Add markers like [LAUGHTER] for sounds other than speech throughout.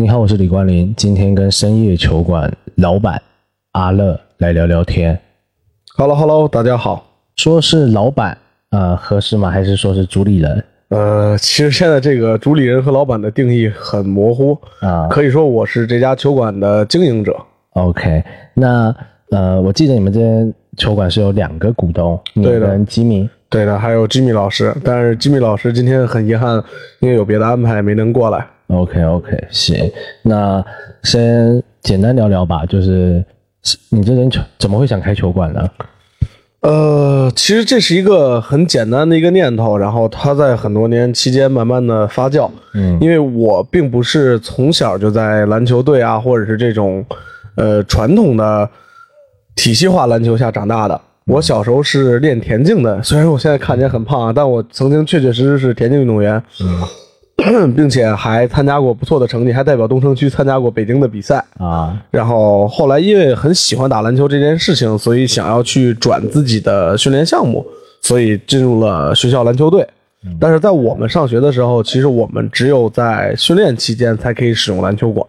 你好，我是李冠霖，今天跟深夜球馆老板阿乐来聊聊天。Hello Hello，大家好。说是老板，呃，合适吗？还是说是主理人呃，其实现在这个主理人和老板的定义很模糊，啊、可以说我是这家球馆的经营者。OK，那呃，我记得你们这间球馆是有两个股东，你对的跟吉米。对的，还有吉米老师，但是吉米老师今天很遗憾，因为有别的安排没能过来。OK OK，行，那先简单聊聊吧，就是你这人怎么会想开球馆呢？呃，其实这是一个很简单的一个念头，然后它在很多年期间慢慢的发酵。嗯因为我并不是从小就在篮球队啊，或者是这种呃传统的体系化篮球下长大的。我小时候是练田径的，虽然我现在看起来很胖啊，但我曾经确确实实是田径运动员，[CLEARS THROAT] 并且还参加过不错的成绩，还代表东城区参加过北京的比赛。啊，然后后来因为很喜欢打篮球这件事情，所以想要去转自己的训练项目，所以进入了学校篮球队。但是在我们上学的时候，其实我们只有在训练期间才可以使用篮球馆，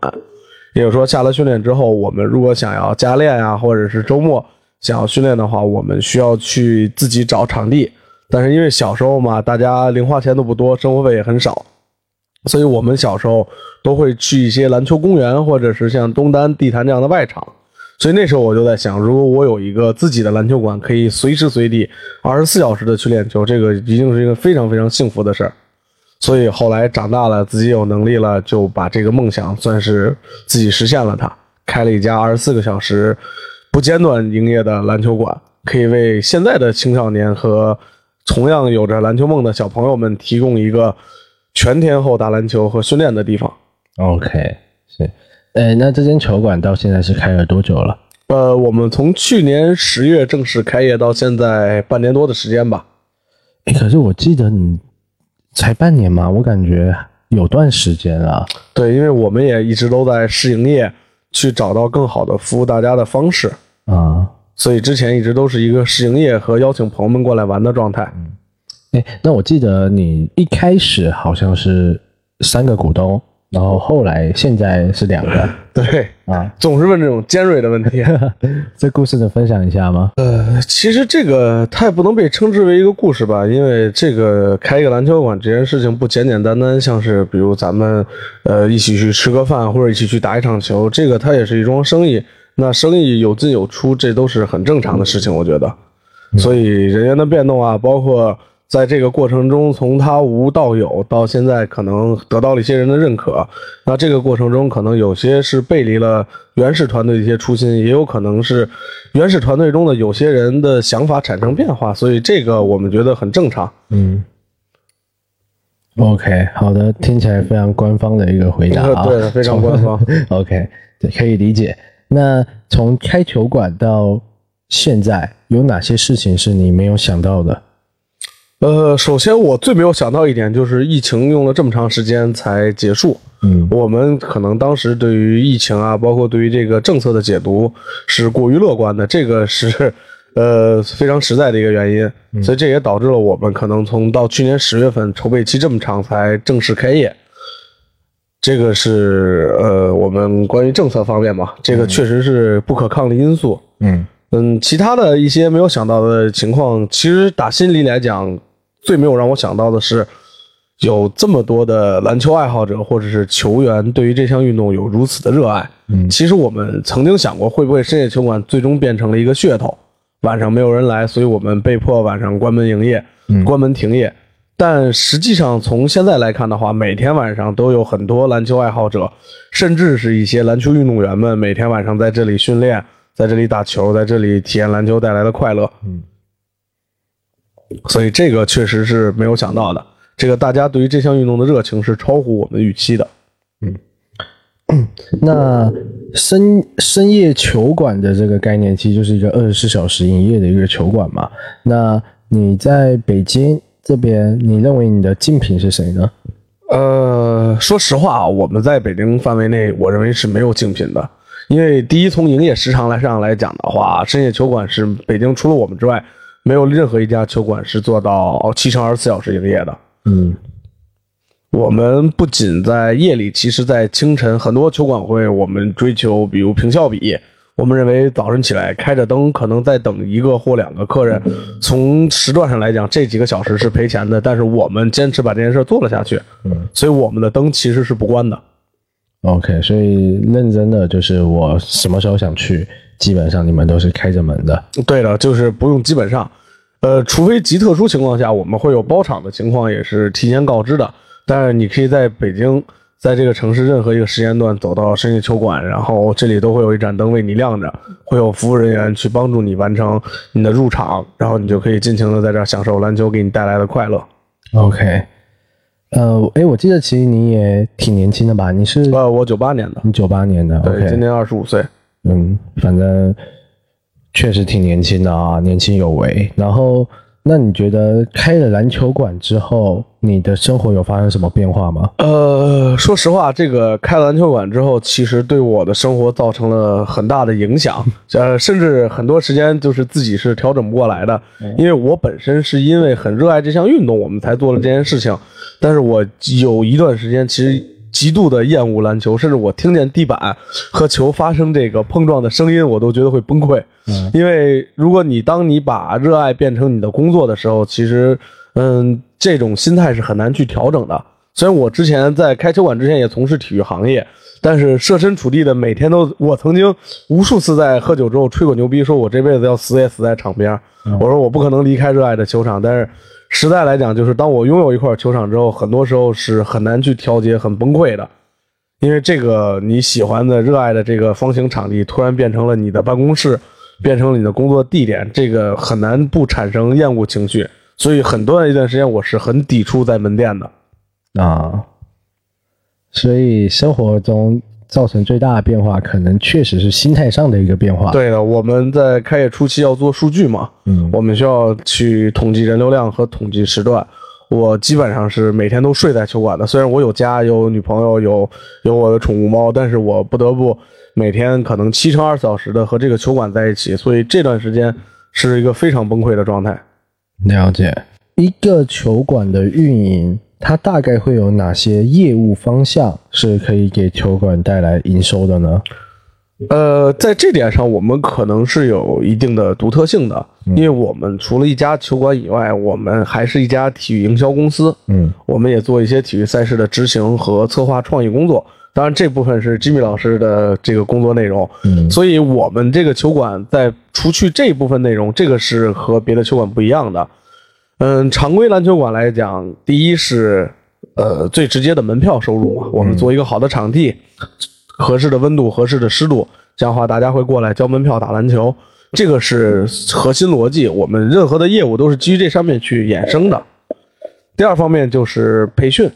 也就是说，下了训练之后，我们如果想要加练啊，或者是周末想要训练的话，我们需要去自己找场地。但是因为小时候嘛，大家零花钱都不多，生活费也很少，所以我们小时候都会去一些篮球公园，或者是像东单、地坛这样的外场。所以那时候我就在想，如果我有一个自己的篮球馆，可以随时随地、二十四小时的去练球，这个一定是一个非常非常幸福的事儿。所以后来长大了，自己有能力了，就把这个梦想算是自己实现了它，开了一家二十四个小时不间断营业的篮球馆，可以为现在的青少年和同样有着篮球梦的小朋友们提供一个全天候打篮球和训练的地方。OK，是，呃，那这间球馆到现在是开了多久了？呃，我们从去年十月正式开业到现在半年多的时间吧。诶可是我记得你才半年嘛，我感觉有段时间啊。对，因为我们也一直都在试营业，去找到更好的服务大家的方式，啊，所以之前一直都是一个试营业和邀请朋友们过来玩的状态。哎，那我记得你一开始好像是三个股东，然后后来现在是两个 [LAUGHS] 对，啊。总是问这种尖锐的问题。[LAUGHS] 这故事能分享一下吗？呃，其实这个它也不能被称之为一个故事吧，因为这个开一个篮球馆这件事情不简简单单像是比如咱们呃一起去吃个饭或者一起去打一场球，这个它也是一桩生意。那生意有进有出，这都是很正常的事情，我觉得。所以人员的变动啊，包括在这个过程中从他无到有，到现在可能得到了一些人的认可。那这个过程中，可能有些是背离了原始团队的一些初心，也有可能是原始团队中的有些人的想法产生变化，所以这个我们觉得很正常。嗯。OK，好的，听起来非常官方的一个回答啊，[LAUGHS] 对非常官方。[LAUGHS] OK，对，可以理解。那从开球馆到现在，有哪些事情是你没有想到的？呃，首先我最没有想到一点就是疫情用了这么长时间才结束。嗯我们可能当时对于疫情啊，包括对于这个政策的解读是过于乐观的，这个是呃非常实在的一个原因，所以这也导致了我们可能从到去年十月份筹备期这么长才正式开业。这个是呃我们关于政策方面嘛，这个确实是不可抗力因素。嗯嗯，其他的一些没有想到的情况，其实打心里来讲，最没有让我想到的是，有这么多的篮球爱好者或者是球员对于这项运动有如此的热爱。嗯其实我们曾经想过，会不会深夜球馆最终变成了一个噱头，晚上没有人来，所以我们被迫晚上关门营业，关门停业。但实际上，从现在来看的话，每天晚上都有很多篮球爱好者，甚至是一些篮球运动员们，每天晚上在这里训练，在这里打球，在这里体验篮球带来的快乐。嗯，所以这个确实是没有想到的。这个大家对于这项运动的热情是超乎我们预期的。嗯那深深夜球馆的这个概念，其实就是一个二十四小时营业的一个球馆嘛。那你在北京这边，你认为你的竞品是谁呢？呃，说实话啊，我们在北京范围内，我认为是没有竞品的。因为第一，从营业时长来上来讲的话，深夜球馆是北京除了我们之外，没有任何一家球馆是做到七乘二十四小时营业的。嗯我们不仅在夜里，其实在清晨，很多球馆会我们追求，比如平效比。我们认为早晨起来开着灯，可能在等一个或两个客人。从时段上来讲，这几个小时是赔钱的，但是我们坚持把这件事做了下去。嗯，所以我们的灯其实是不关的。OK，所以认真的就是我什么时候想去，基本上你们都是开着门的。对的，就是不用基本上，呃，除非极特殊情况下，我们会有包场的情况，也是提前告知的。但是你可以在北京，在这个城市任何一个时间段走到深夜球馆，然后这里都会有一盏灯为你亮着，会有服务人员去帮助你完成你的入场，然后你就可以尽情的在这儿享受篮球给你带来的快乐。OK，呃，哎，我记得其实你也挺年轻的吧？你是呃，我九八年的，你九八年的对，今年二十五岁。嗯，反正确实挺年轻的啊，年轻有为。然后，那你觉得开了篮球馆之后，你的生活有发生什么变化吗？呃，说实话，这个开了篮球馆之后，其实对我的生活造成了很大的影响。[LAUGHS] 呃，甚至很多时间就是自己是调整不过来的，因为我本身是因为很热爱这项运动，我们才做了这件事情。但是我有一段时间其实极度的厌恶篮球，甚至我听见地板和球发生这个碰撞的声音，我都觉得会崩溃。嗯因为如果你当你把热爱变成你的工作的时候，其实，嗯，这种心态是很难去调整的。虽然我之前在开球馆之前也从事体育行业，但是设身处地的每天都，我曾经无数次在喝酒之后吹过牛逼，说我这辈子要死也死在场边。我说我不可能离开热爱的球场，但是实在来讲，就是当我拥有一块球场之后，很多时候是很难去调节，很崩溃的。因为这个你喜欢的、热爱的这个方形场地，突然变成了你的办公室，变成了你的工作地点，这个很难不产生厌恶情绪。所以很多一段时间，我是很抵触在门店的。啊，所以生活中造成最大的变化，可能确实是心态上的一个变化。，对的，我们在开业初期要做数据嘛，嗯我们需要去统计人流量和统计时段。我基本上是每天都睡在球馆的，虽然我有家、有女朋友、有有我的宠物猫，但是我不得不每天可能七乘二十小时的和这个球馆在一起，所以这段时间是一个非常崩溃的状态。了解。一个球馆的运营，它大概会有哪些业务方向是可以给球馆带来营收的呢？呃，在这点上，我们可能是有一定的独特性的，因为我们除了一家球馆以外，我们还是一家体育营销公司。嗯，我们也做一些体育赛事的执行和策划创意工作。当然，这部分是 Jimmy 老师的这个工作内容。嗯所以我们这个球馆在除去这一部分内容，这个是和别的球馆不一样的。嗯，常规篮球馆来讲，第一是呃最直接的门票收入嘛，我们做一个好的场地，合适的温度、合适的湿度，这样的话大家会过来交门票打篮球，这个是核心逻辑。我们任何的业务都是基于这上面去衍生的。第二方面就是培训，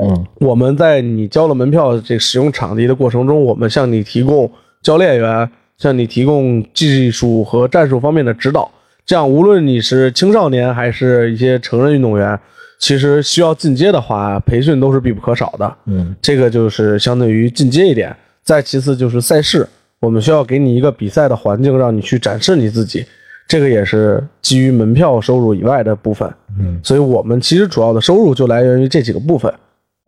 嗯我们在你交了门票这使用场地的过程中，我们向你提供教练员，向你提供技术和战术方面的指导。这样，无论你是青少年还是一些成人运动员，其实需要进阶的话，培训都是必不可少的。嗯这个就是相对于进阶一点。再其次就是赛事，我们需要给你一个比赛的环境，让你去展示你自己。这个也是基于门票收入以外的部分。嗯，所以我们其实主要的收入就来源于这几个部分。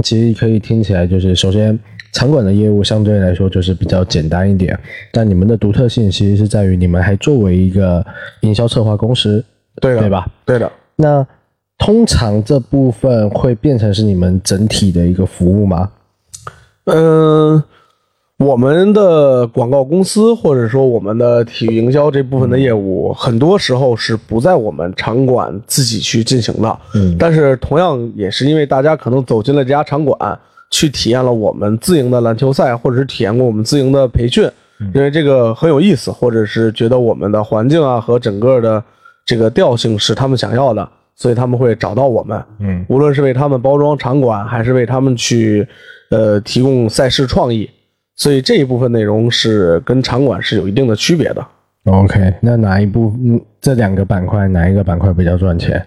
其实可以听起来就是，首先场馆的业务相对来说就是比较简单一点，但你们的独特性其实是在于你们还作为一个营销策划公司，对的，对吧？对的。那通常这部分会变成是你们整体的一个服务吗？嗯，我们的广告公司或者说我们的体育营销这部分的业务，很多时候是不在我们场馆自己去进行的。嗯但是同样也是因为大家可能走进了这家场馆，去体验了我们自营的篮球赛，或者是体验过我们自营的培训，因为这个很有意思，或者是觉得我们的环境啊和整个的这个调性是他们想要的，所以他们会找到我们。嗯无论是为他们包装场馆，还是为他们去呃提供赛事创意，所以这一部分内容是跟场馆是有一定的区别的。，OK，那哪一部嗯这两个板块哪一个板块比较赚钱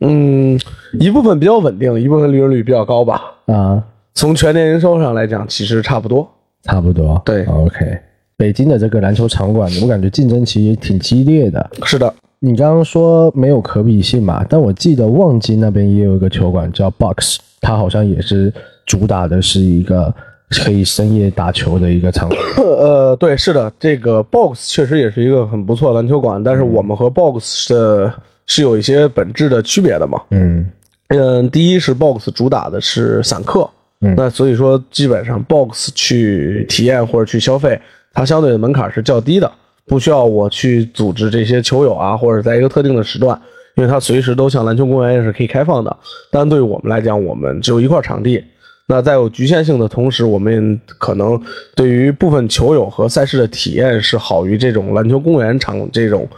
嗯，一部分比较稳定，一部分利润率比较高吧。啊？从全年营收上来讲，其实差不多。差不多，对，OK。北京的这个篮球场馆，我感觉竞争其实挺激烈的。是的，你刚刚说没有可比性嘛，但我记得望京那边也有一个球馆叫 Box，它好像也是主打的是一个可以深夜打球的一个场馆。[COUGHS] 呃，对，是的，这个 Box 确实也是一个很不错的篮球馆，但是我们和 Box 的是有一些本质的区别的嘛。嗯嗯，第一是 Box 主打的是散客，嗯那所以说基本上 Box 去体验或者去消费，它相对的门槛是较低的，不需要我去组织这些球友啊，或者在一个特定的时段，因为它随时都像篮球公园也是可以开放的。但对于我们来讲，我们只有一块场地，那在有局限性的同时，我们可能对于部分球友和赛事的体验是好于这种篮球公园场这种，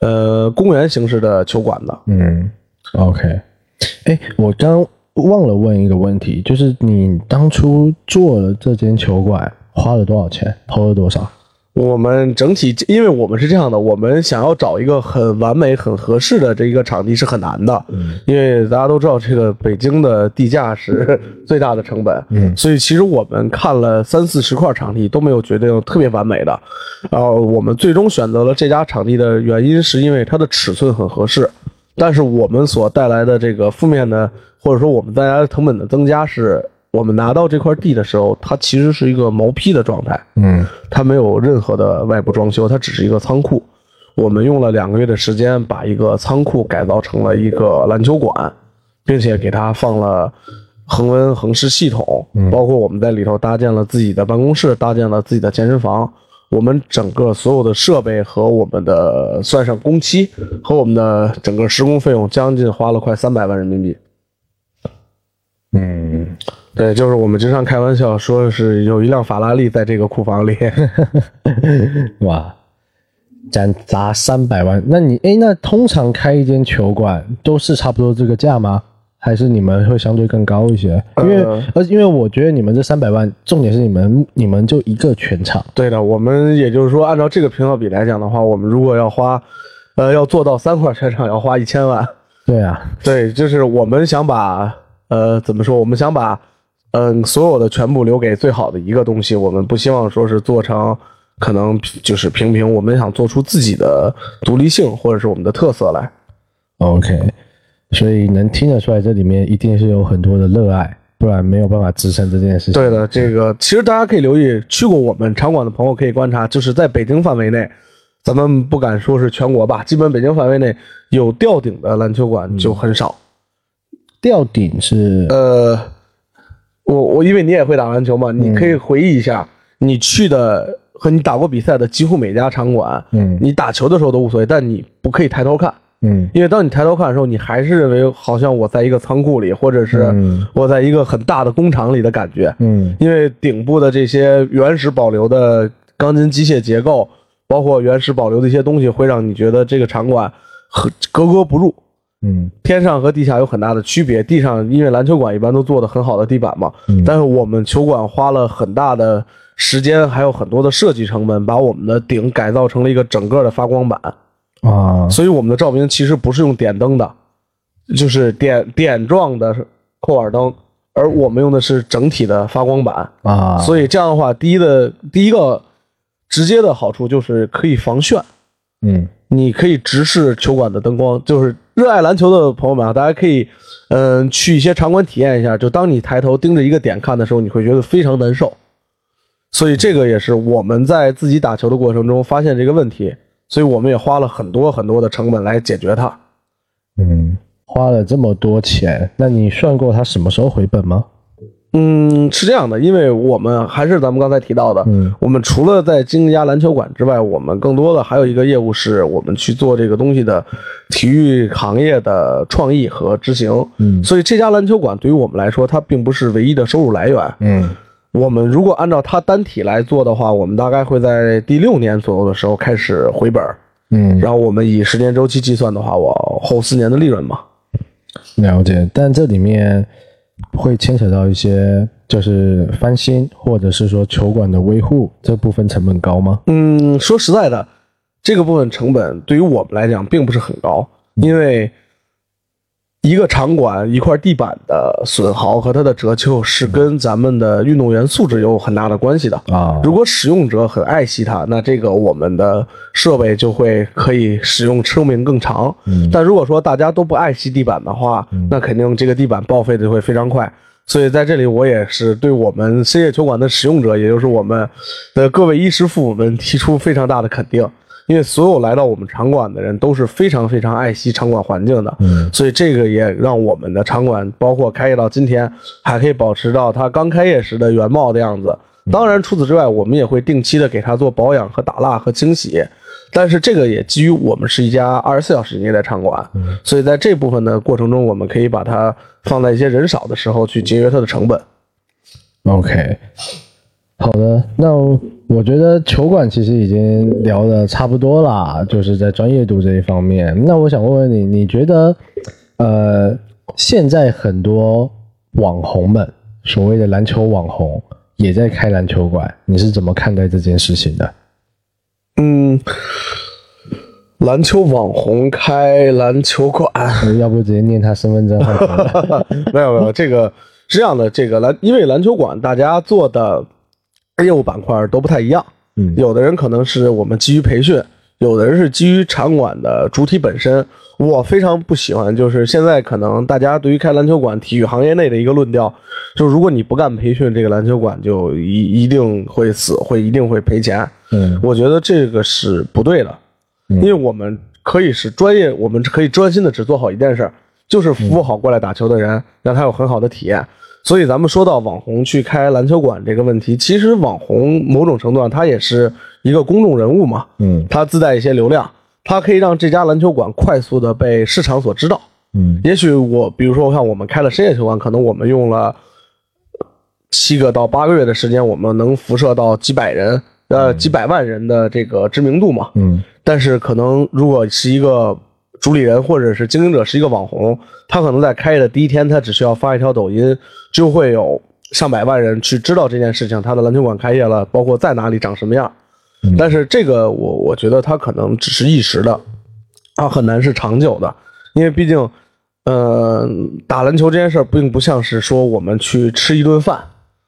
呃，公园形式的球馆的。嗯，OK。哎，我刚忘了问一个问题，就是你当初做了这间球馆花了多少钱，投了多少？我们整体，因为我们是这样的，我们想要找一个很完美、很合适的这一个场地是很难的，嗯。因为大家都知道，这个北京的地价是 [LAUGHS] 最大的成本，嗯。所以其实我们看了三四十块场地都没有决定特别完美的，然后我们最终选择了这家场地的原因是因为它的尺寸很合适，但是我们所带来的这个负面的，或者说我们大家的成本的增加是。我们拿到这块地的时候，它其实是一个毛坯的状态，嗯它没有任何的外部装修，它只是一个仓库。我们用了两个月的时间，把一个仓库改造成了一个篮球馆，并且给它放了恒温恒湿系统，包括我们在里头搭建了自己的办公室，搭建了自己的健身房。我们整个所有的设备和我们的算上工期和我们的整个施工费用，将近花了快三百万人民币。嗯，对，就是我们经常开玩笑说是有一辆法拉利在这个库房里。[LAUGHS] 哇，咱砸三百万，那你哎，那通常开一间球馆都是差不多这个价吗？还是你们会相对更高一些？因为呃而因为我觉得你们这三百万，重点是你们你们就一个全场，对的，我们也就是说，按照这个平效比来讲的话，我们如果要花，呃，要做到三块全场，要花一千万。对啊，对，就是我们想把，呃，怎么说？我们想把，嗯、所有的全部留给最好的一个东西。我们不希望说是做成可能就是平平，我们想做出自己的独立性或者是我们的特色来。OK，所以能听得出来，这里面一定是有很多的热爱，不然没有办法支撑这件事情。对的，这个其实大家可以留意，去过我们场馆的朋友可以观察，就是在北京范围内，咱们不敢说是全国吧，基本北京范围内有吊顶的篮球馆就很少。吊顶是呃，我我因为你也会打篮球嘛，你可以回忆一下，你去的和你打过比赛的几乎每家场馆，嗯你打球的时候都无所谓，但你不可以抬头看。嗯。因为当你抬头看的时候，你还是认为好像我在一个仓库里，或者是嗯。我在一个很大的工厂里的感觉。嗯。因为顶部的这些原始保留的钢筋机械结构，包括原始保留的一些东西，会让你觉得这个场馆和格格不入。嗯。天上和地下有很大的区别，地上因为篮球馆一般都做的很好的地板嘛，嗯。但是我们球馆花了很大的时间，还有很多的设计成本，把我们的顶改造成了一个整个的发光板，啊所以我们的照明其实不是用点灯的，就是点点状的扣耳灯，而我们用的是整体的发光板。啊，所以这样的话，第一的第一个直接的好处就是可以防眩，嗯你可以直视球馆的灯光。就是热爱篮球的朋友们啊，大家可以嗯、去一些场馆体验一下。就当你抬头盯着一个点看的时候，你会觉得非常难受。所以这个也是我们在自己打球的过程中发现这个问题，所以我们也花了很多很多的成本来解决它。嗯，花了这么多钱，那你算过它什么时候回本吗？嗯，是这样的，因为我们还是咱们刚才提到的，嗯我们除了在经营一家篮球馆之外，我们更多的还有一个业务是我们去做这个东西的体育行业的创意和执行。嗯所以这家篮球馆对于我们来说，它并不是唯一的收入来源。嗯我们如果按照它单体来做的话，我们大概会在第六年左右的时候开始回本儿，嗯，然后我们以十年周期计算的话，我后四年的利润嘛。了解。但这里面会牵扯到一些，就是翻新或者是说球馆的维护这部分成本高吗？嗯，说实在的，这个部分成本对于我们来讲并不是很高，因为一个场馆一块地板的损耗和它的折旧是跟咱们的运动员素质有很大的关系的。啊，如果使用者很爱惜它，那这个我们的设备就会可以使用寿命更长。嗯但如果说大家都不爱惜地板的话，那肯定这个地板报废的就会非常快。所以在这里，我也是对我们深夜球馆的使用者，也就是我们的各位衣食父母们提出非常大的肯定。因为所有来到我们场馆的人都是非常非常爱惜场馆环境的，嗯，所以这个也让我们的场馆，包括开业到今天，还可以保持到它刚开业时的原貌的样子。当然，除此之外，我们也会定期的给它做保养和打蜡和清洗。但是这个也基于我们是一家二十四小时营业的场馆，所以在这部分的过程中，我们可以把它放在一些人少的时候去节约它的成本。OK，好的，那我觉得球馆其实已经聊的差不多啦，就是在专业度这一方面。那我想问问你，你觉得，呃，现在很多网红们，所谓的篮球网红，也在开篮球馆，你是怎么看待这件事情的？嗯，篮球网红开篮球馆，呃要不直接念他身份证号码？[LAUGHS] 没有没有，这个是这样的，这个篮因为篮球馆大家做的业务板块都不太一样，嗯有的人可能是我们基于培训，有的人是基于场馆的主体本身。我非常不喜欢，就是现在可能大家对于开篮球馆体育行业内的一个论调，就是如果你不干培训，这个篮球馆就一一定会死，会一定会赔钱。嗯我觉得这个是不对的，因为我们可以是专业，我们可以专心的只做好一件事儿，就是服务好过来打球的人，让他有很好的体验。所以咱们说到网红去开篮球馆这个问题，其实网红某种程度上他也是一个公众人物嘛，嗯他自带一些流量，他可以让这家篮球馆快速的被市场所知道。嗯也许我，比如说，像我们开了深夜球馆，可能我们用了七个到八个月的时间，我们能辐射到几百人，呃，几百万人的这个知名度嘛。嗯但是可能如果是一个主理人或者是经营者是一个网红，他可能在开业的第一天，他只需要发一条抖音，就会有上百万人去知道这件事情，他的篮球馆开业了，包括在哪里长什么样。但是这个我我觉得他可能只是一时的，它很难是长久的，因为毕竟，呃，打篮球这件事儿并不像是说我们去吃一顿饭，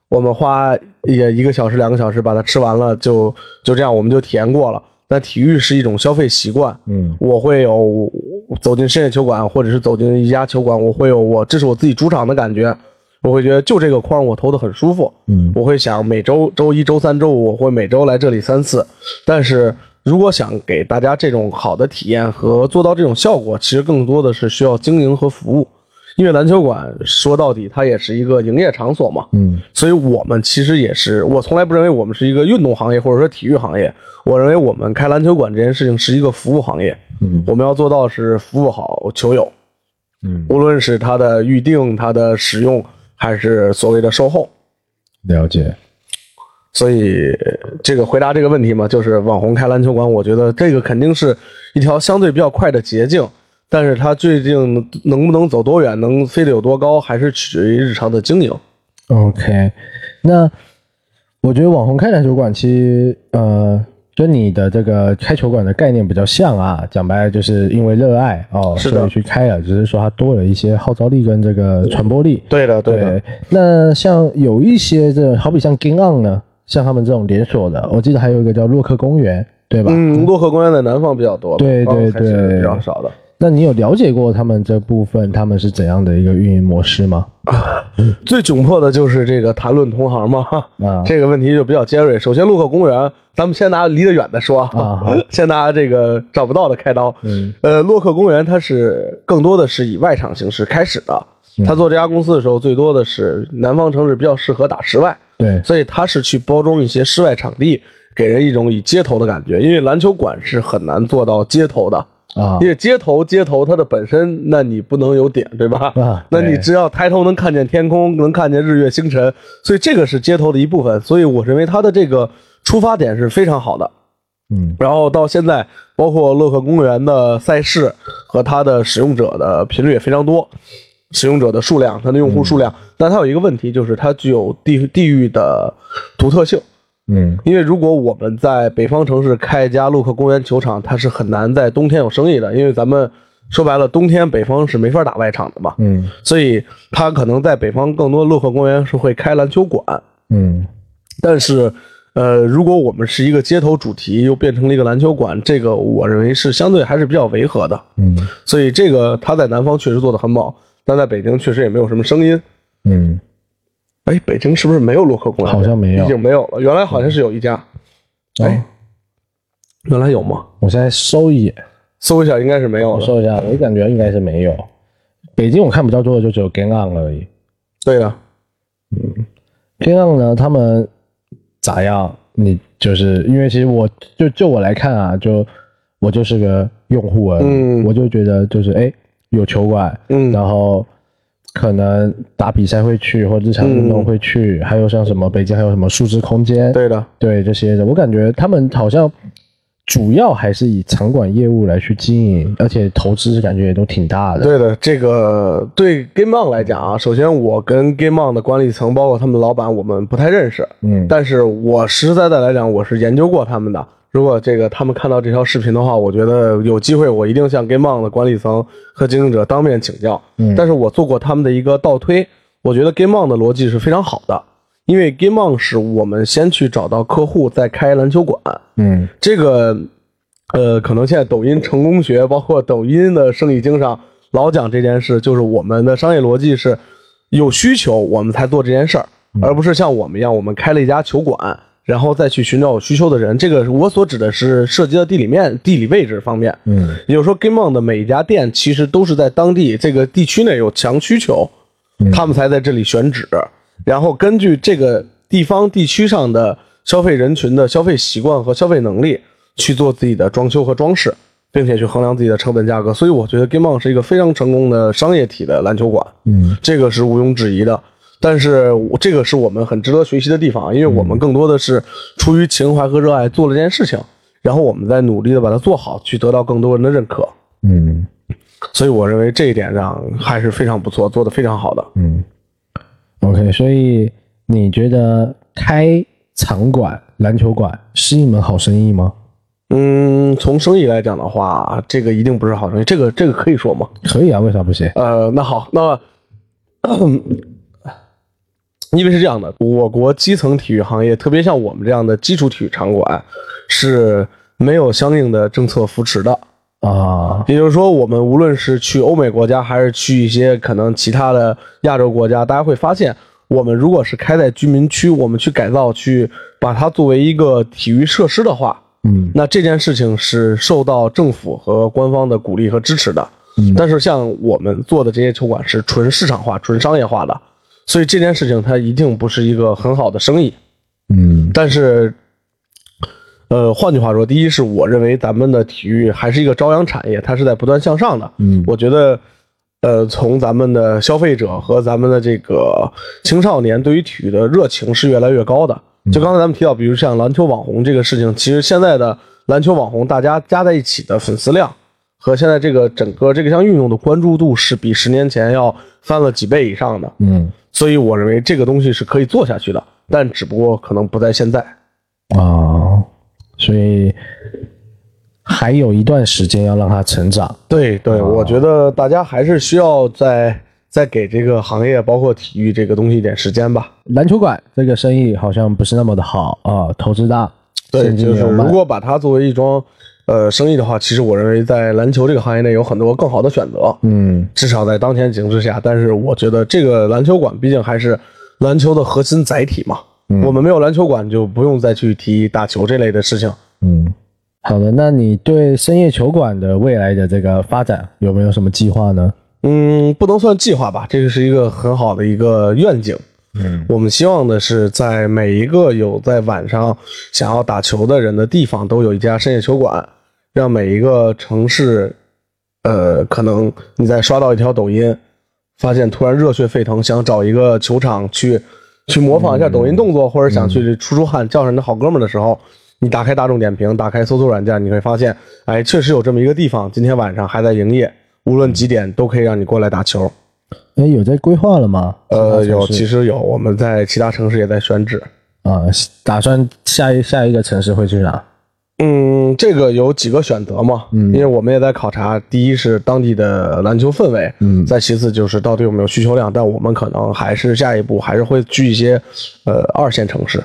我们花也一个小时两个小时把它吃完了，就就这样我们就体验过了。那体育是一种消费习惯，嗯我会有走进深夜球馆，或者是走进一家球馆，我会有我这是我自己主场的感觉，我会觉得就这个框我投的很舒服，嗯。我会想每周周一周三周五我会每周来这里三次，但是如果想给大家这种好的体验和做到这种效果，其实更多的是需要经营和服务，因为篮球馆说到底它也是一个营业场所嘛，嗯。所以我们其实也是，我从来不认为我们是一个运动行业或者说体育行业，我认为我们开篮球馆这件事情是一个服务行业，嗯。我们要做到是服务好球友，嗯，无论是它的预定、它的使用，还是所谓的售后。了解。所以这个回答这个问题嘛，就是网红开篮球馆，我觉得这个肯定是一条相对比较快的捷径，但是它最近能不能走多远，能飞得有多高，还是取决于日常的经营。OK，那我觉得网红开篮球馆其实呃跟你的这个开球馆的概念比较像啊，讲白了就是因为热爱哦，所以去开了，只是说它多了一些号召力跟这个传播力。对的，对的，对，那像有一些这好比像 Ging On 呢，像他们这种连锁的，我记得还有一个叫洛克公园，对吧？嗯，洛克公园在南方比较多，对对对比较少的。那你有了解过他们这部分他们是怎样的一个运营模式吗？[LAUGHS] 最窘迫的就是这个谈论同行嘛，啊 [LAUGHS] 这个问题就比较尖锐。首先，洛克公园，咱们先拿离得远的说啊 [LAUGHS] 先拿这个找不到的开刀。嗯，呃，洛克公园它是更多的是以外场形式开始的。嗯他做这家公司的时候，最多的是南方城市比较适合打室外，对，所以他是去包装一些室外场地，给人一种以街头的感觉。因为篮球馆是很难做到街头的，啊因为街头街头它的本身，那你不能有点，对吧？啊那你只要抬头能看见天空，能看见日月星辰，所以这个是街头的一部分。所以我认为它的这个出发点是非常好的。嗯然后到现在，包括洛克公园的赛事和它的使用者的频率也非常多，使用者的数量，它的用户数量。但它有一个问题，就是它具有地地域的独特性。嗯因为如果我们在北方城市开一家洛克公园球场，它是很难在冬天有生意的，因为咱们说白了，冬天北方是没法打外场的嘛，嗯所以它可能在北方更多洛克公园是会开篮球馆，嗯但是。呃，如果我们是一个街头主题，又变成了一个篮球馆，这个我认为是相对还是比较违和的。嗯所以这个他在南方确实做得很猛，但在北京确实也没有什么声音。嗯哎，北京是不是没有洛克公园？好像没有已经没有了。原来好像是有一家，哎，原来有吗？我现在搜一眼，搜一下，应该是没有了。我搜一下，我感觉应该是没有。北京我看比较多的就只有 Gang On 而已。对的，Gang On 呢，他们咋样？你就是因为其实我就就我来看啊，就我就是个用户而已，嗯我就觉得就是哎有球馆，嗯然后可能打比赛会去，或者日常运动会去，还有像什么北京还有什么数字空间，对的，对这些的，我感觉他们好像主要还是以场馆业务来去经营，而且投资感觉也都挺大的。对的。这个对 Game On 来讲啊，首先我跟 Game On 的管理层，包括他们老板，我们不太认识。嗯，但是我实实在在来讲，我是研究过他们的。如果这个他们看到这条视频的话，我觉得有机会我一定向 Game On 的管理层和经营者当面请教。嗯但是我做过他们的一个倒推，我觉得 Game On 的逻辑是非常好的，因为 Game On 是我们先去找到客户，再开篮球馆。嗯这个，呃，可能现在抖音成功学，包括抖音的生意经上老讲这件事，就是我们的商业逻辑是有需求我们才做这件事儿，而不是像我们一样，我们开了一家球馆，然后再去寻找有需求的人。这个我所指的是涉及到地理面、地理位置方面。嗯也就是说，Game On 的每一家店其实都是在当地这个地区内有强需求，他们才在这里选址，然后根据这个地方地区上的消费人群的消费习惯和消费能力去做自己的装修和装饰，并且去衡量自己的成本价格。所以我觉得 Game On 是一个非常成功的商业体的篮球馆，嗯这个是毋庸置疑的。但是我这个是我们很值得学习的地方，因为我们更多的是出于情怀和热爱做了这件事情，然后我们再努力的把它做好，去得到更多人的认可。嗯所以我认为这一点上还是非常不错，做的非常好的。嗯，OK，所以你觉得开场馆、篮球馆是一门好生意吗？嗯，从生意来讲的话，这个一定不是好生意，这个这个可以说吗？可以啊，为啥不行？呃，那好，那么，[COUGHS] 因为是这样的，我国基层体育行业，特别像我们这样的基础体育场馆，是没有相应的政策扶持的。啊，也就是说，我们无论是去欧美国家，还是去一些可能其他的亚洲国家，大家会发现，我们如果是开在居民区，我们去改造，去把它作为一个体育设施的话，嗯那这件事情是受到政府和官方的鼓励和支持的。嗯但是像我们做的这些球馆是纯市场化、纯商业化的，所以这件事情它一定不是一个很好的生意。嗯但是，呃，换句话说，第一是我认为咱们的体育还是一个朝阳产业，它是在不断向上的。嗯我觉得，呃，从咱们的消费者和咱们的这个青少年对于体育的热情是越来越高的。就刚才咱们提到，比如像篮球网红这个事情，其实现在的篮球网红大家加在一起的粉丝量和现在这个整个这个项运动的关注度是比十年前要翻了几倍以上的。嗯所以我认为这个东西是可以做下去的，但只不过可能不在现在。啊，所以还有一段时间要让它成长。对对，我觉得大家还是需要再再给这个行业，包括体育这个东西一点时间吧。篮球馆这个生意好像不是那么的好啊，投资大，对，就是如果把它作为一桩呃生意的话，其实我认为在篮球这个行业内有很多更好的选择，嗯至少在当前形势下。但是我觉得这个篮球馆毕竟还是篮球的核心载体嘛。我们没有篮球馆，就不用再去提打球这类的事情。嗯，好的，那你对深夜球馆的未来的这个发展有没有什么计划呢？嗯，不能算计划吧，这个是一个很好的一个愿景。嗯我们希望的是，在每一个有在晚上想要打球的人的地方，都有一家深夜球馆，让每一个城市，呃，可能你在刷到一条抖音，发现突然热血沸腾，想找一个球场去去模仿一下抖音动作，或者想去出出汗，叫上你的好哥们的时候，你打开大众点评，打开搜索软件，你会发现，哎，确实有这么一个地方，今天晚上还在营业，无论几点都可以让你过来打球。哎，有在规划了吗？呃，有，其实有，我们在其他城市也在选址。啊，打算下一下一个城市会去哪？嗯，这个有几个选择嘛，嗯，因为我们也在考察，第一是当地的篮球氛围，嗯再其次就是到底有没有需求量，但我们可能还是下一步还是会去一些呃二线城市，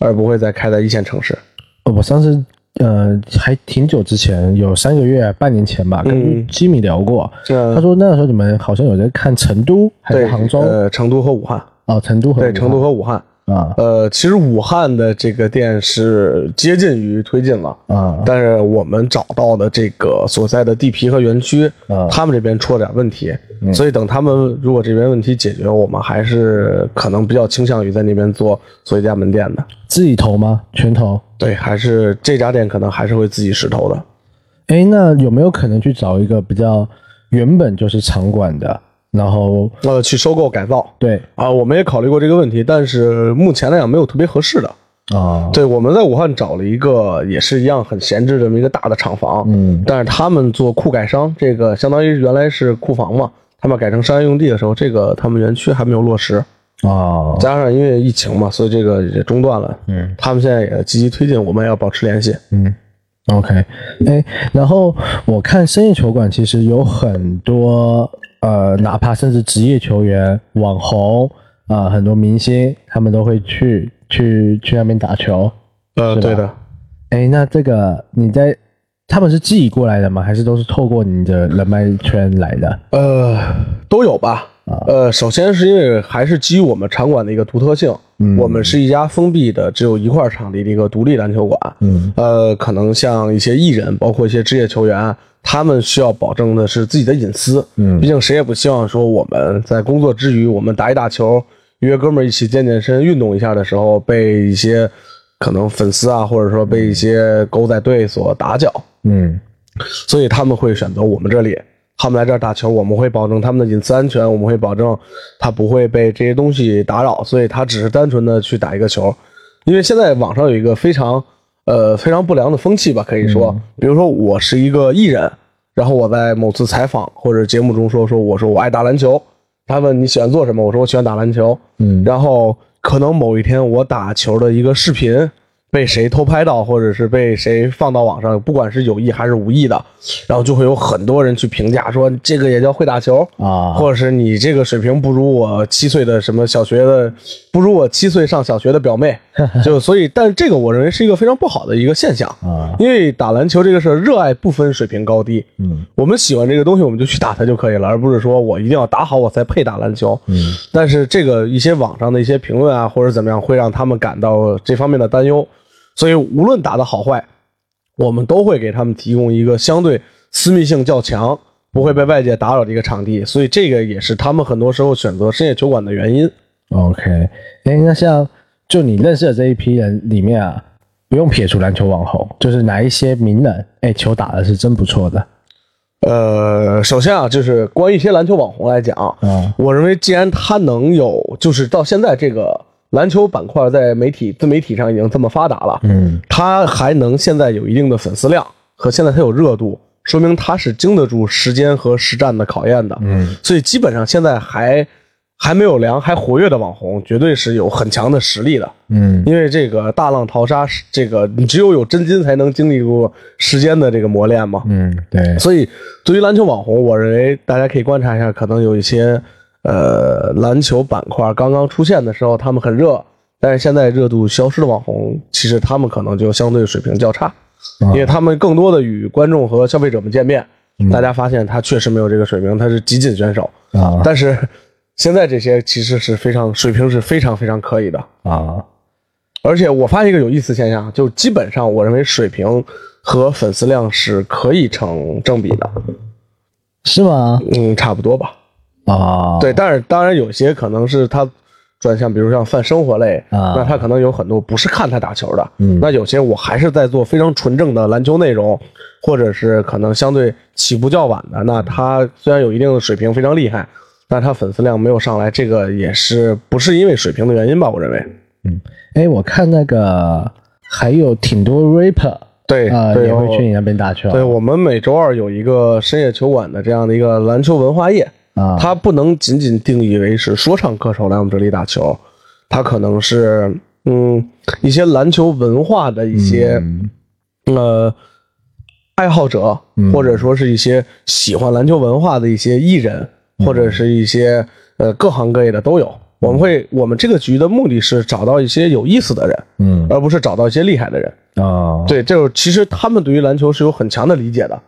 而不会再开在一线城市。哦我上次呃还挺久之前，有三个月、半年前吧，跟嗯。吉米聊过，这。他说那个时候你们好像有在看成都还是杭州，呃，成都和武汉，哦，成都和对，成都和武汉。啊呃，其实武汉的这个店是接近于推进了，啊但是我们找到的这个所在的地皮和园区，啊他们这边出了点问题，所以等他们如果这边问题解决，我们还是可能比较倾向于在那边做做一家门店的。自己投吗？全投？对，还是这家店可能还是会自己实投的。哎，那有没有可能去找一个比较原本就是场馆的，然后呃，去收购改造。对。啊，我们也考虑过这个问题，但是目前来讲没有特别合适的。啊。对，我们在武汉找了一个也是一样很闲置这么一个大的厂房，嗯。但是他们做库改商，这个相当于原来是库房嘛，他们改成商业用地的时候，这个他们园区还没有落实，啊。加上因为疫情嘛，所以这个也中断了。嗯。他们现在也积极推进，我们要保持联系。嗯，OK，哎，然后我看深夜球馆其实有很多呃，哪怕甚至职业球员、网红啊、很多明星他们都会去去去那边打球。呃，对的，哎，那这个你在他们是寄过来的吗？还是都是透过你的人脉圈来的？呃，都有吧。呃，首先是因为还是基于我们场馆的一个独特性，我们是一家封闭的只有一块场地的一个独立篮球馆。嗯呃，可能像一些艺人，包括一些职业球员，他们需要保证的是自己的隐私。嗯毕竟谁也不希望说我们在工作之余，我们打一打球，约哥们儿一起健健身、运动一下的时候，被一些可能粉丝啊，或者说被一些狗仔队所打搅。嗯所以他们会选择我们这里。他们来这儿打球，我们会保证他们的隐私安全，我们会保证他不会被这些东西打扰，所以他只是单纯的去打一个球。因为现在网上有一个非常呃非常不良的风气吧，可以说，比如说我是一个艺人，然后我在某次采访或者节目中说说我说我爱打篮球，他问你喜欢做什么，我说我喜欢打篮球，嗯。然后可能某一天我打球的一个视频被谁偷拍到，或者是被谁放到网上，不管是有意还是无意的，然后就会有很多人去评价说这个也叫会打球，啊或者是你这个水平不如我七岁的什么小学的，不如我七岁上小学的表妹，[LAUGHS] 就所以，但是这个我认为是一个非常不好的一个现象，啊因为打篮球这个事儿，热爱不分水平高低，嗯我们喜欢这个东西，我们就去打它就可以了，而不是说我一定要打好我才配打篮球。嗯但是这个一些网上的一些评论啊，或者怎么样，会让他们感到这方面的担忧。所以无论打的好坏，我们都会给他们提供一个相对私密性较强、不会被外界打扰的一个场地。所以这个也是他们很多时候选择深夜球馆的原因。OK，哎，那像就你认识的这一批人里面啊，不用撇除篮球网红，就是哪一些名人，哎，球打的是真不错的呃，首先啊，就是关于一些篮球网红来讲，啊我认为既然他能有，就是到现在这个篮球板块在媒体自媒体上已经这么发达了，嗯他还能现在有一定的粉丝量和现在他有热度，说明他是经得住时间和实战的考验的。嗯所以基本上现在还还没有凉还活跃的网红，绝对是有很强的实力的。嗯因为这个大浪淘沙，这个你只有有真金才能经历过时间的这个磨练嘛。嗯，对，所以对于篮球网红，我认为大家可以观察一下，可能有一些呃篮球板块刚刚出现的时候，他们很热，但是现在热度消失的网红，其实他们可能就相对水平较差，因为他们更多的与观众和消费者们见面，大家发现他确实没有这个水平，他是极锦选手，啊但是现在这些其实是非常水平是非常非常可以的。啊而且我发现一个有意思现象，就基本上我认为水平和粉丝量是可以成正比的，是吗？嗯，差不多吧。啊，对，但是当然有些可能是他转向，比如像泛生活类，啊那他可能有很多不是看他打球的，嗯。那有些我还是在做非常纯正的篮球内容，或者是可能相对起步较晚的，那他虽然有一定的水平，非常厉害，但他粉丝量没有上来，这个也是不是因为水平的原因吧？我认为，嗯哎，我看那个还有挺多 rapper 对，啊、对也会去你那边打球，对我们每周二有一个深夜球馆的这样的一个篮球文化夜，啊，它不能仅仅定义为是说唱歌手来我们这里打球，他可能是嗯一些篮球文化的一些、嗯呃爱好者，或者说是一些喜欢篮球文化的一些艺人，或者是一些呃各行各业的都有。我们会，我们这个局的目的是找到一些有意思的人，嗯而不是找到一些厉害的人。啊，对，就是其实他们对于篮球是有很强的理解的。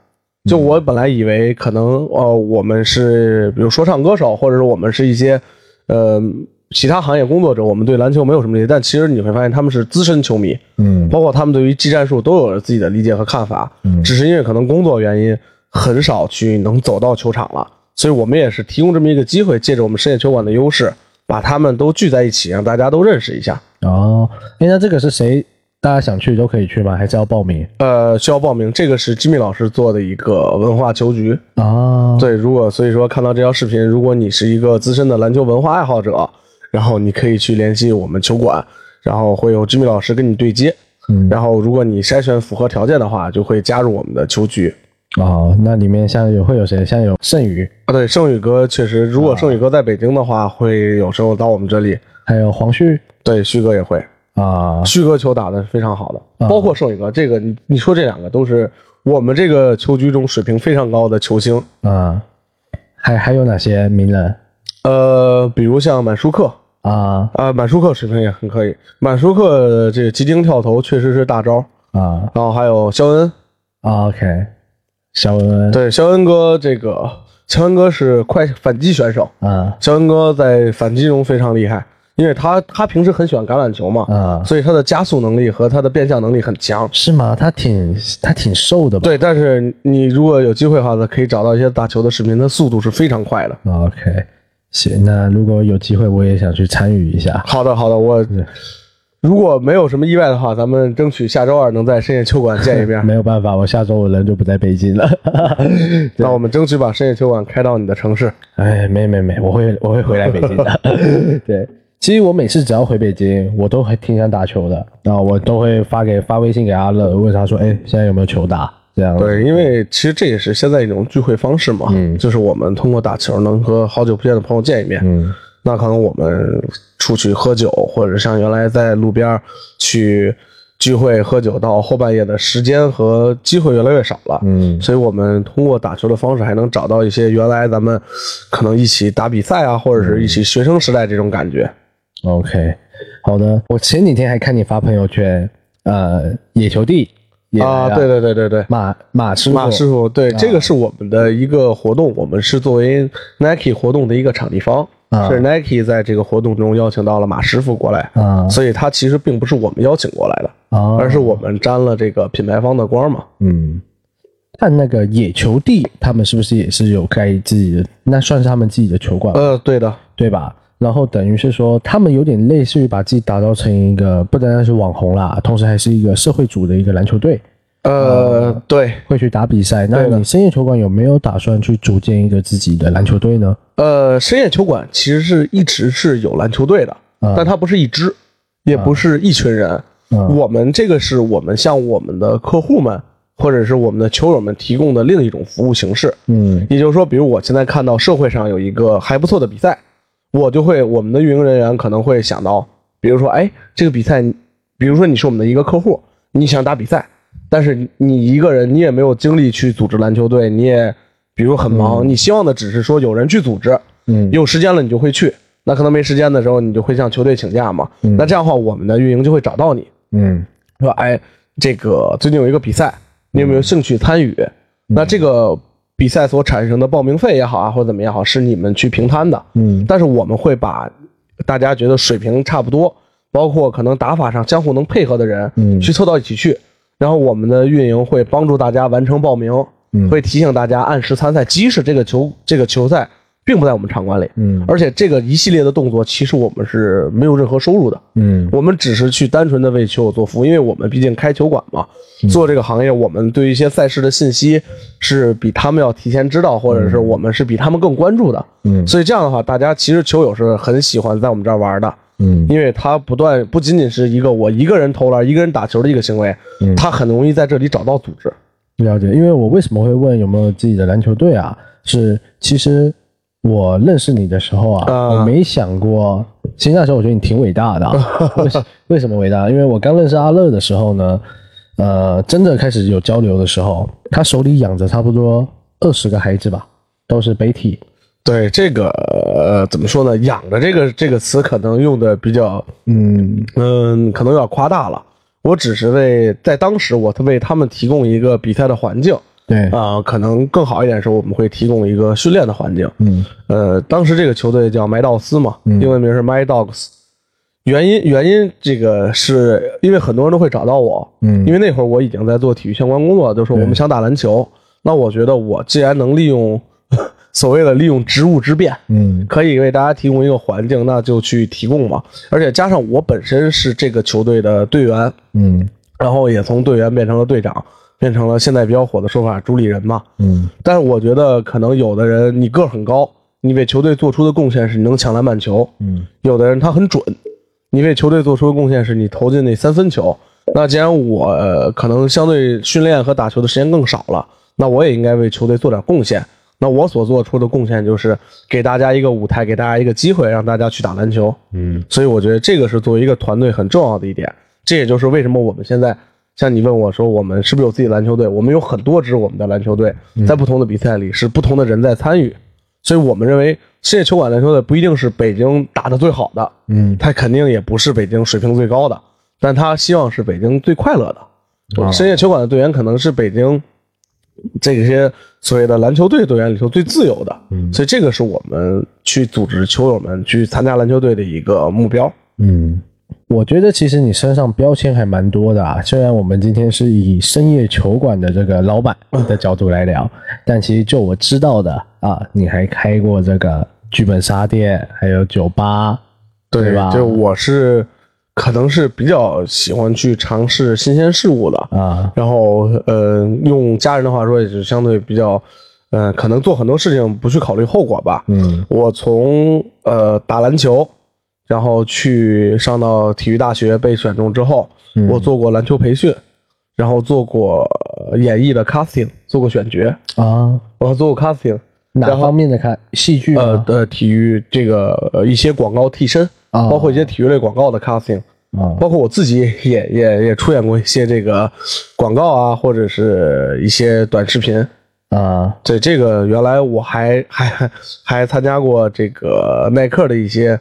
就我本来以为可能呃我们是比如说唱歌手，或者是我们是一些呃其他行业工作者，我们对篮球没有什么理解，但其实你会发现他们是资深球迷，嗯包括他们对于技战术都有自己的理解和看法，嗯只是因为可能工作原因，很少去能走到球场了，所以我们也是提供这么一个机会，借着我们深夜球馆的优势，把他们都聚在一起，让大家都认识一下。哦，哎，那这个是谁？大家想去都可以去吗？还是要报名？呃，需要报名，这个是 Jimmy 老师做的一个文化球局。啊，对，如果所以说看到这条视频，如果你是一个资深的篮球文化爱好者，然后你可以去联系我们球馆，然后会有 Jimmy 老师跟你对接。嗯然后如果你筛选符合条件的话，就会加入我们的球局。哦，那里面像有会有谁？像有盛宇，啊，对，盛宇哥确实，如果盛宇哥在北京的话，会有时候到我们这里。还有黄旭对，旭哥也会，啊，旭哥球打的非常好的，啊。包括盛宇哥，这个你你说这两个都是我们这个球局中水平非常高的球星。啊，还还有哪些名人？呃，比如像满舒克。啊。啊、满舒克水平也很可以，满舒克这个急停跳投确实是大招。啊。然后还有肖恩，啊？OK，肖恩。对，肖恩哥这个肖恩哥是快反击选手，啊。肖恩哥在反击中非常厉害，因为他他平时很喜欢橄榄球嘛，啊，所以他的加速能力和他的变向能力很强。是吗？他挺他挺瘦的吧？对，但是你如果有机会的话，可以找到一些打球的视频，他速度是非常快的。OK，行，那如果有机会，我也想去参与一下。好的，好的，我如果没有什么意外的话，咱们争取下周二能在深夜球馆见一面。[LAUGHS] 没有办法，我下周我人就不在北京了。[LAUGHS] 那我们争取把深夜球馆开到你的城市。哎，没没没，我会我会回来北京的。[LAUGHS] 对，其实我每次只要回北京，我都还挺想打球的，然后我都会发给发微信给阿乐，问他说，哎，现在有没有球打？这样。对，因为其实这也是现在一种聚会方式嘛，嗯就是我们通过打球能和好久不见的朋友见一面。嗯那可能我们出去喝酒，或者像原来在路边去聚会喝酒，到后半夜的时间和机会越来越少了。嗯所以我们通过打球的方式，还能找到一些原来咱们可能一起打比赛啊，或者是一起学生时代这种感觉。，OK，好的。我前几天还看你发朋友圈，呃，野球帝啊，对对对对对。马马师傅马师傅，对，这个是我们的一个活动，我们是作为 Nike 活动的一个场地方，啊是 Nike 在这个活动中邀请到了马师傅过来，啊所以他其实并不是我们邀请过来的，啊，而是我们沾了这个品牌方的光嘛。嗯，看那个野球帝，他们是不是也是有开自己的？那算是他们自己的球馆，呃，对的，对吧？然后等于是说，他们有点类似于把自己打造成一个不单单是网红啦，同时还是一个社会组的一个篮球队，呃，对，会去打比赛。那你深夜球馆有没有打算去组建一个自己的篮球队呢？呃，深夜球馆其实是一直是有篮球队的，啊但它不是一支，也不是一群人。嗯我们这个是我们向我们的客户们或者是我们的球友们提供的另一种服务形式。嗯也就是说，比如我现在看到社会上有一个还不错的比赛，我就会我们的运营人员可能会想到，比如说，哎，这个比赛，比如说你是我们的一个客户，你想打比赛，但是你一个人你也没有精力去组织篮球队，你也比如很忙，你希望的只是说有人去组织，嗯。有时间了你就会去，那可能没时间的时候你就会向球队请假嘛，那这样的话我们的运营就会找到你，嗯。说哎，这个最近有一个比赛，你有没有兴趣参与？那这个比赛所产生的报名费也好啊，或者怎么也好，是你们去平摊的。嗯但是我们会把大家觉得水平差不多，包括可能打法上相互能配合的人，嗯去凑到一起去。然后我们的运营会帮助大家完成报名，嗯会提醒大家按时参赛，即使这个球这个球赛并不在我们场馆里，嗯而且这个一系列的动作其实我们是没有任何收入的。嗯我们只是去单纯的为球友做服务，因为我们毕竟开球馆嘛，做这个行业，我们对一些赛事的信息是比他们要提前知道，或者是我们是比他们更关注的。嗯所以这样的话，大家其实球友是很喜欢在我们这儿玩的，嗯因为他不断不仅仅是一个我一个人投篮、一个人打球的一个行为，他很容易在这里找到组织。了解，因为我为什么会问有没有自己的篮球队啊？是其实我认识你的时候啊，啊我没想过。其实那时候我觉得你挺伟大的、啊，[LAUGHS] 为什为什么伟大？因为我刚认识阿乐的时候呢，呃，真的开始有交流的时候，他手里养着差不多二十个孩子吧，都是北体。对这个呃怎么说呢？养着这个这个词可能用的比较嗯嗯，可能有点夸大了。我只是为在当时我为他们提供一个比赛的环境，对，啊、可能更好一点是我们会提供一个训练的环境。嗯。呃，当时这个球队叫麦道斯嘛，英文名是 My Dogs。原因原因这个是因为很多人都会找到我，嗯。因为那会儿我已经在做体育相关工作，就是我们想打篮球，那我觉得我既然能利用 [LAUGHS] 所谓的利用职务之便，嗯。可以为大家提供一个环境，那就去提供嘛。而且加上我本身是这个球队的队员，嗯。然后也从队员变成了队长，变成了现在比较火的说法主理人嘛。嗯但是我觉得可能有的人你个儿很高，你为球队做出的贡献是你能抢篮板球；嗯有的人他很准，你为球队做出的贡献是你投进那三分球。那既然我、呃可能相对训练和打球的时间更少了，那我也应该为球队做点贡献。那我所做出的贡献就是给大家一个舞台，给大家一个机会，让大家去打篮球。嗯所以我觉得这个是作为一个团队很重要的一点。这也就是为什么我们现在像你问我说我们是不是有自己的篮球队？我们有很多支我们的篮球队，在不同的比赛里是不同的人在参与。所以我们认为世界球馆篮球队不一定是北京打的最好的，嗯他肯定也不是北京水平最高的，但他希望是北京最快乐的。啊深夜球馆的队员可能是北京这些所谓的篮球队队员里头最自由的，嗯所以这个是我们去组织球友们去参加篮球队的一个目标。嗯，我觉得其实你身上标签还蛮多的啊。虽然我们今天是以深夜球馆的这个老板的角度来聊，但其实就我知道的啊，你还开过这个剧本杀店，还有酒吧，对吧？就我是可能是比较喜欢去尝试新鲜事物的，啊，然后呃，用家人的话说，也是相对比较，嗯，可能做很多事情不去考虑后果吧。嗯我从呃打篮球，然后去上到体育大学被选中之后，嗯。我做过篮球培训，然后做过呃演艺的 casting，做过选角，啊，我还做过 casting，哪方面的看戏剧？呃的体育这个呃一些广告替身，啊。包括一些体育类广告的 casting，啊。包括我自己也也也出演过一些这个广告啊，或者是一些短视频。啊。对这个，原来我还还还参加过这个耐克的一些，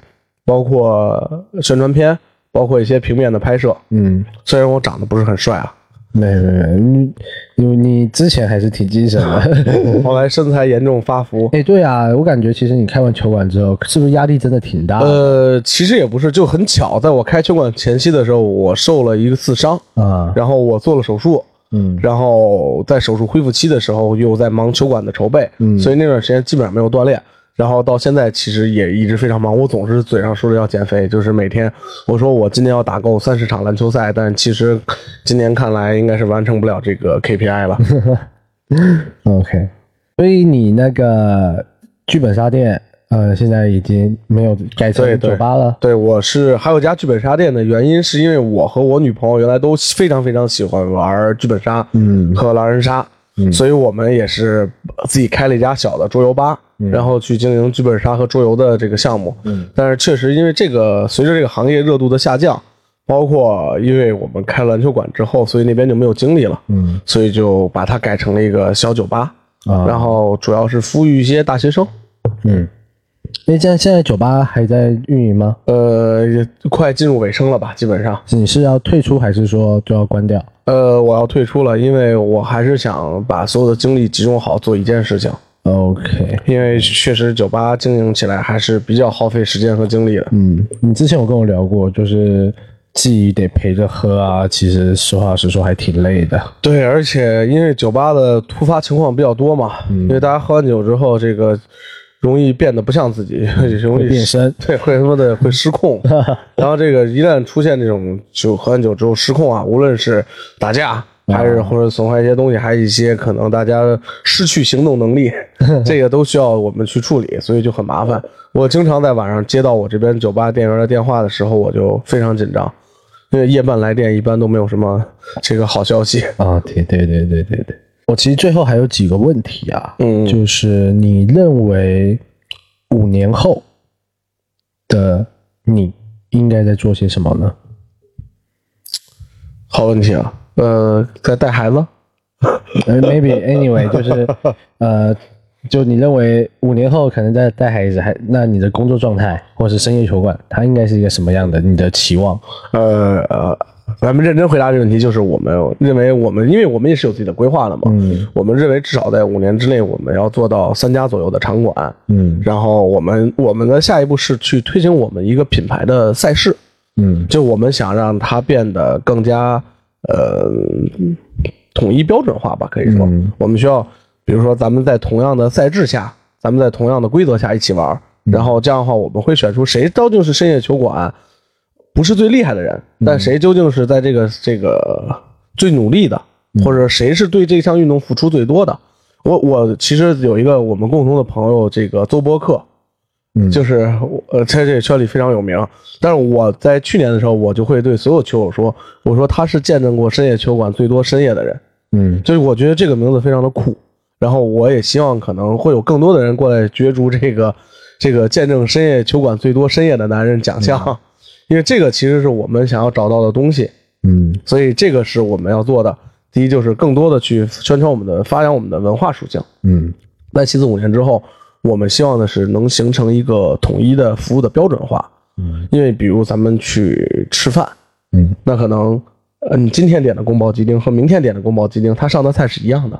包括宣传片，包括一些平面的拍摄。嗯，虽然我长得不是很帅啊，没没没，你你你之前还是挺精神的。[LAUGHS] 后来身材严重发福。哎，对啊，我感觉其实你开完球馆之后，是不是压力真的挺大的？呃，其实也不是，就很巧，在我开球馆前期的时候，我受了一个刺伤，啊，然后我做了手术，嗯然后在手术恢复期的时候又在忙球馆的筹备，嗯所以那段时间基本上没有锻炼。然后到现在其实也一直非常忙，我总是嘴上说着要减肥，就是每天我说我今年要打够三十场篮球赛，但其实今年看来应该是完成不了这个 KPI 了。[LAUGHS] OK，所以你那个剧本杀店，呃，现在已经没有改成对对酒吧了。对，我是还有一家剧本杀店的原因，是因为我和我女朋友原来都非常非常喜欢玩剧本杀，嗯和狼人杀，嗯所以我们也是自己开了一家小的桌游吧，然后去经营剧本杀和桌游的这个项目。嗯，但是确实因为这个，随着这个行业热度的下降，包括因为我们开了篮球馆之后，所以那边就没有精力了，嗯所以就把它改成了一个小酒吧，啊，然后主要是服务于一些大学生。嗯，那现在现在酒吧还在运营吗？呃，也快进入尾声了吧，基本上。你是要退出，还是说就要关掉？呃，我要退出了，因为我还是想把所有的精力集中好做一件事情，OK，因为确实酒吧经营起来还是比较耗费时间和精力的。嗯，你之前有跟我聊过，就是既得陪着喝啊，其实实话实说还挺累的。对，而且因为酒吧的突发情况比较多嘛，嗯因为大家喝完酒之后，这个容易变得不像自己，[LAUGHS] 容易变身对，会他妈的会失控。[LAUGHS] 然后这个一旦出现这种酒喝完酒之后失控啊，无论是打架。还是或者损坏一些东西，还有一些可能大家失去行动能力，[LAUGHS] 这个都需要我们去处理，所以就很麻烦。我经常在晚上接到我这边酒吧店员的电话的时候，我就非常紧张，因为夜半来电一般都没有什么这个好消息。啊，对对对对对对。我其实最后还有几个问题啊，嗯就是你认为五年后的你应该在做些什么呢？好问题啊，呃，在带孩子，呃，[LAUGHS] maybe anyway，就是呃，就你认为五年后可能在带孩子，还那你的工作状态或是深夜球馆，它应该是一个什么样的？你的期望？呃呃咱们认真回答这个问题，就是我们认为我们，因为我们也是有自己的规划的嘛。嗯我们认为至少在五年之内，我们要做到三家左右的场馆。嗯然后我们我们的下一步是去推行我们一个品牌的赛事，嗯就我们想让它变得更加呃统一标准化吧，可以说，嗯。我们需要，比如说咱们在同样的赛制下，咱们在同样的规则下一起玩，然后这样的话，我们会选出谁究竟是深夜球馆不是最厉害的人，但谁究竟是在这个这个最努力的，或者谁是对这项运动付出最多的。我我其实有一个我们共同的朋友，这个邹伯克，嗯就是呃，在这个圈里非常有名。但是我在去年的时候，我就会对所有球友说，我说他是见证过深夜球馆最多深夜的人，嗯就是我觉得这个名字非常的酷。然后我也希望可能会有更多的人过来角逐这个这个见证深夜球馆最多深夜的男人奖项，因为这个其实是我们想要找到的东西。嗯所以这个是我们要做的。第一就是更多的去宣传我们的、发扬我们的文化属性。嗯在其次五年之后，我们希望的是能形成一个统一的服务的标准化。嗯，因为比如咱们去吃饭，嗯那可能呃你今天点的宫保鸡丁和明天点的宫保鸡丁，它上的菜是一样的，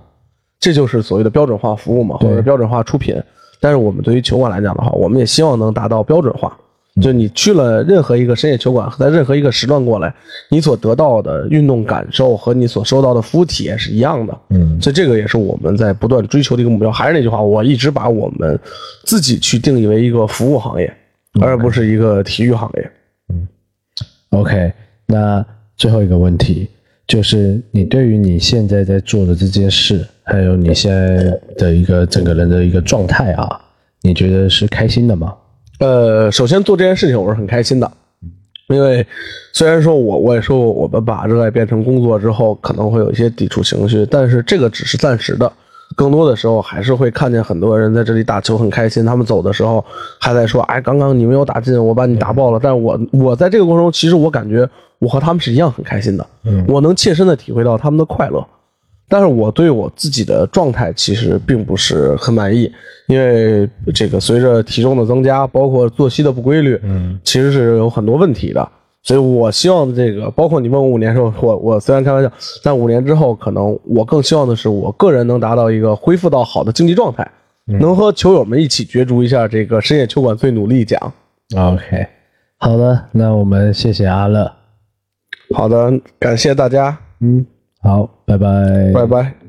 这就是所谓的标准化服务嘛，或对者标准化出品。但是我们对于球馆来讲的话，我们也希望能达到标准化。就你去了任何一个深夜球馆，在任何一个时段过来，你所得到的运动感受和你所收到的服务体验是一样的。嗯所以这个也是我们在不断追求的一个目标。还是那句话，我一直把我们自己去定义为一个服务行业，而不是一个体育行业。嗯，OK，那最后一个问题就是，你对于你现在在做的这件事，还有你现在的一个整个人的一个状态啊，你觉得是开心的吗？呃，首先做这件事情我是很开心的，因为虽然说我我也说我们把热爱变成工作之后可能会有一些抵触情绪，但是这个只是暂时的。更多的时候还是会看见很多人在这里打球很开心，他们走的时候还在说：“哎，刚刚你没有打进，我把你打爆了。”但是我我在这个过程中，其实我感觉我和他们是一样很开心的，嗯我能切身的体会到他们的快乐。但是我对我自己的状态其实并不是很满意，因为这个随着体重的增加，包括作息的不规律，嗯其实是有很多问题的。所以我希望这个，包括你问我五年之后，我我虽然开玩笑，但五年之后，可能我更希望的是，我个人能达到一个恢复到好的竞技状态，能和球友们一起角逐一下这个深夜球馆最努力奖。，OK，好的，那我们谢谢阿乐，好的，感谢大家，嗯，好，拜拜，拜拜。